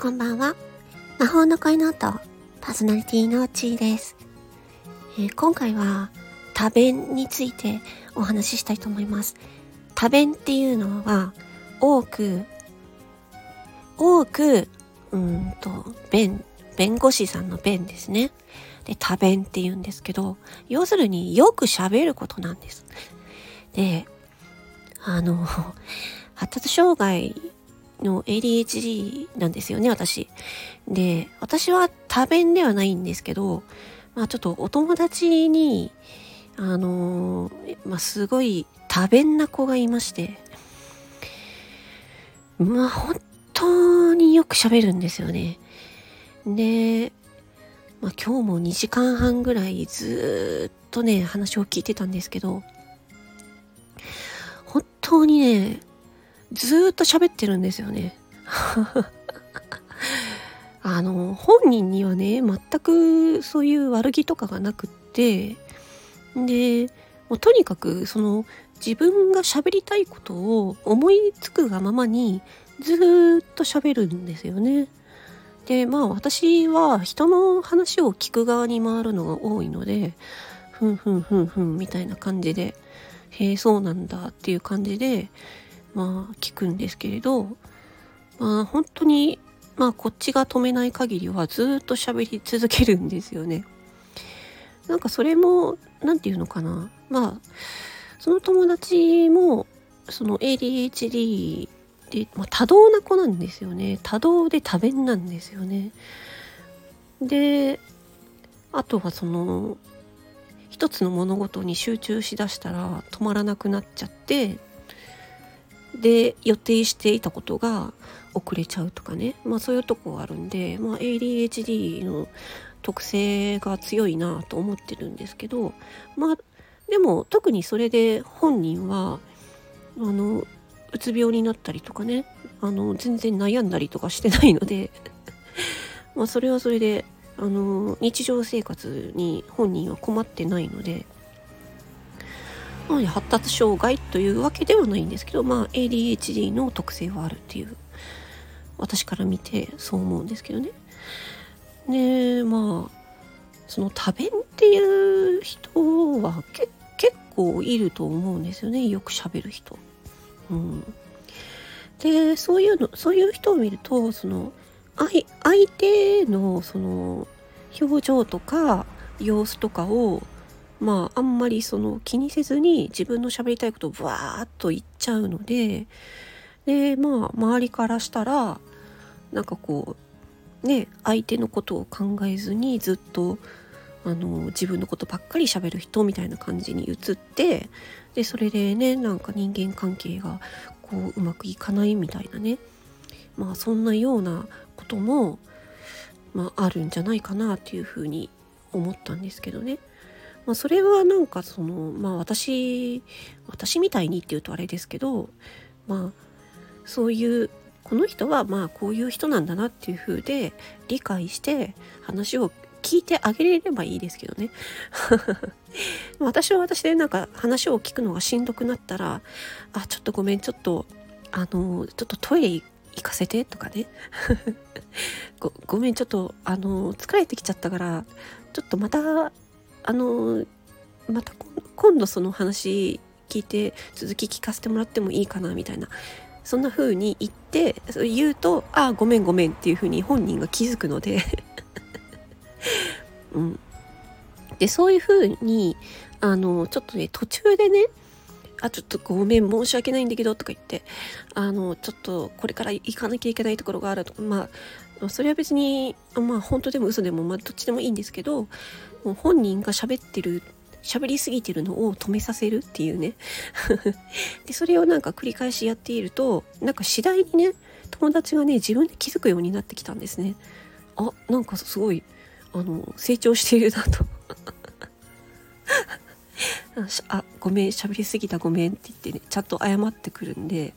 こんばんは。魔法の声の音、パーソナリティのちーです、えー、今回は多弁についてお話ししたいと思います。多弁っていうのは、多く、多く、うんと、弁、弁護士さんの弁ですね。で、多弁って言うんですけど、要するによく喋ることなんです。で、あの、発達障害の ADHD なんですよね、私。で、私は多弁ではないんですけど、まあちょっとお友達に、あのー、まあすごい多弁な子がいまして、まあ本当によく喋るんですよね。で、まあ今日も2時間半ぐらいずっとね、話を聞いてたんですけど、本当にね、ずっと喋ってるんですよね。あの、本人にはね、全くそういう悪気とかがなくって、で、もうとにかくその自分が喋りたいことを思いつくがままにずっと喋るんですよね。で、まあ私は人の話を聞く側に回るのが多いので、ふんふんふんふんみたいな感じで、へえ、そうなんだっていう感じで、まあ聞くんですけれど、まあ本当に、まあこっちが止めない限りはずっと喋り続けるんですよね。なんかそれも、何て言うのかな。まあ、その友達も、その ADHD で、まあ、多動な子なんですよね。多動で多弁なんですよね。で、あとはその、一つの物事に集中しだしたら止まらなくなっちゃってで予定していたことが遅れちゃうとかね。まあそういうとこがあるんで、まあ、ADHD の特性が強いなと思ってるんですけどまあでも特にそれで本人はあのうつ病になったりとかねあの全然悩んだりとかしてないのでまあそれはそれであの日常生活に本人は困ってないのでまあ、発達障害というわけではないんですけど、まあ、ADHD の特性はあるっていう私から見てそう思うんですけどね。でまあその多弁っていう人は結構いると思うんですよねよくしゃべる人。うん、でそういうのそういう人を見るとその相手のその表情とか様子とかをまああんまりその気にせずに自分の喋りたいことをブワーッと言っちゃうのででまあ周りからしたらなんかこうね相手のことを考えずにずっとあの自分のことばっかり喋る人みたいな感じに移ってでそれでねなんか人間関係がこううまくいかないみたいなねまあそんなようなことも、まあ、あるんじゃないかなっていうふうに思ったんですけどね。まあ、それはなんかそのまあ私私みたいにっていうとあれですけどまあそういうこの人はまあこういう人なんだなっていう風で理解して話を聞いてあげれればいいですけどね。私は私でなんか話を聞くのがしんどくなったらあちょっとごめんちょっとあのちょっとトイレ行かせてとかね。ごごめんちょっとあの疲れてきちゃったからちょっとまたあのまた今度その話聞いて続き聞かせてもらってもいいかなみたいな。そんな風に言って言うと「ああごめんごめん」っていう風に本人が気づくので。うん、でそういう風にあのちょっとね途中でねあ、ちょっとごめん、申し訳ないんだけど、とか言って、あの、ちょっとこれから行かなきゃいけないところがあるとか、まあ、それは別に、まあ、本当でも嘘でも、まあ、どっちでもいいんですけど、もう本人が喋ってる、喋りすぎてるのを止めさせるっていうね。で、それをなんか繰り返しやっていると、なんか次第にね、友達がね、自分で気づくようになってきたんですね。あ、なんかすごい、あの、成長しているなと。あごめん喋りすぎたごめんって言ってねちゃんと謝ってくるんで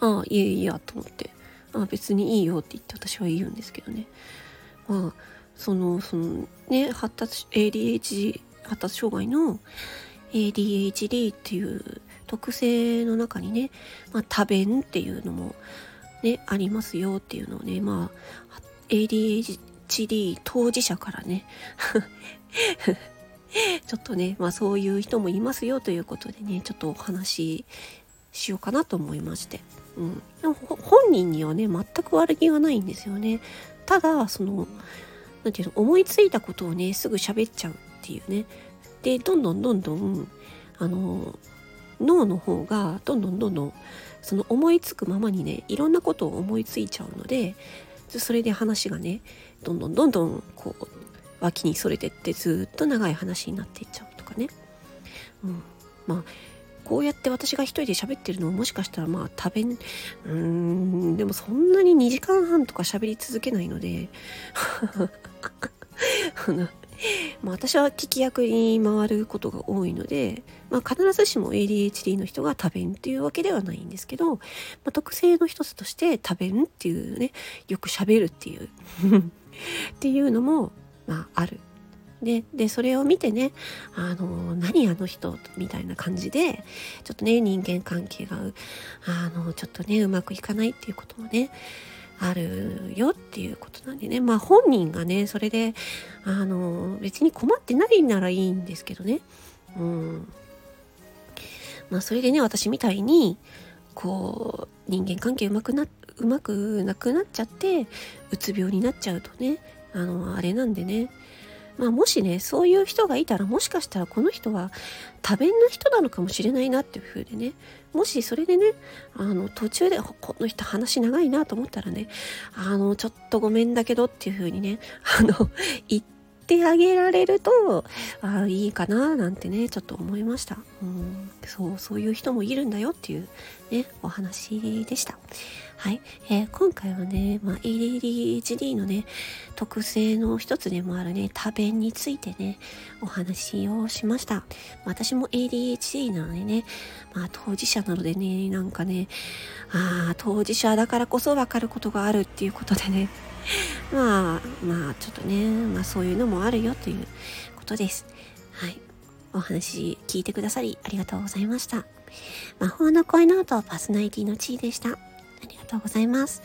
ああいえいやと思ってあ別にいいよって言って私は言うんですけどね。まあそのそのね発達 ADHD 発達障害の ADHD っていう特性の中にね、まあ、多弁っていうのもね、ありますよっていうのをね、まあ、ADHD 当事者からねちょっとね、まあそういう人もいますよということでね、ちょっとお話ししようかなと思いまして。うん。でも本人にはね、全く悪気はないんですよね。ただ、その、なんていうの、思いついたことをね、すぐ喋っちゃうっていうね。で、どんどんどんどん、あの、脳の方がどんどんどんどんその思いつくままにねいろんなことを思いついちゃうのでそれで話がねどんどんどんどんこう脇にそれてってずっと長い話になっていっちゃうとかね、うん、まあこうやって私が一人で喋ってるのももしかしたらまあ食べんうんでもそんなに2時間半とか喋り続けないので。まあ、私は聞き役に回ることが多いので、まあ、必ずしも ADHD の人が多弁っていうわけではないんですけど、まあ、特性の一つとして多弁っていうねよく喋るっていう。っていうのも、まあ、ある。ででそれを見てねあの何あの人みたいな感じでちょっとね人間関係があのちょっとねうまくいかないっていうこともねあるよっていうことなんでね。まあ本人がねそれであの別に困ってないならいいんですけどね。うん。まあそれでね私みたいにこう人間関係うまくなうまくなくなっちゃってうつ病になっちゃうとねあのあれなんでね。まあ、もしねそういう人がいたらもしかしたらこの人は多弁な人なのかもしれないなっていう風でね。もしそれでねあの途中でこの人話長いなと思ったらねあのちょっとごめんだけどっていう風にねあの言ってあげられるとあいいかななんてねちょっと思いました、うん、そうそういう人もいるんだよっていうねお話でした。はい、えー、今回はね、まあ、ADHD のね特性の一つでもあるね多弁についてねお話をしました。私も ADHD なのでねまあ当事者なのでねなんかねあ当事者だからこそ分かることがあるっていうことでね まあまあちょっとねまあそういうのもあるよということです。はい。お話聞いてくださりありがとうございました。魔法の声の音パーソナリティの地位でした。ありがとうございます。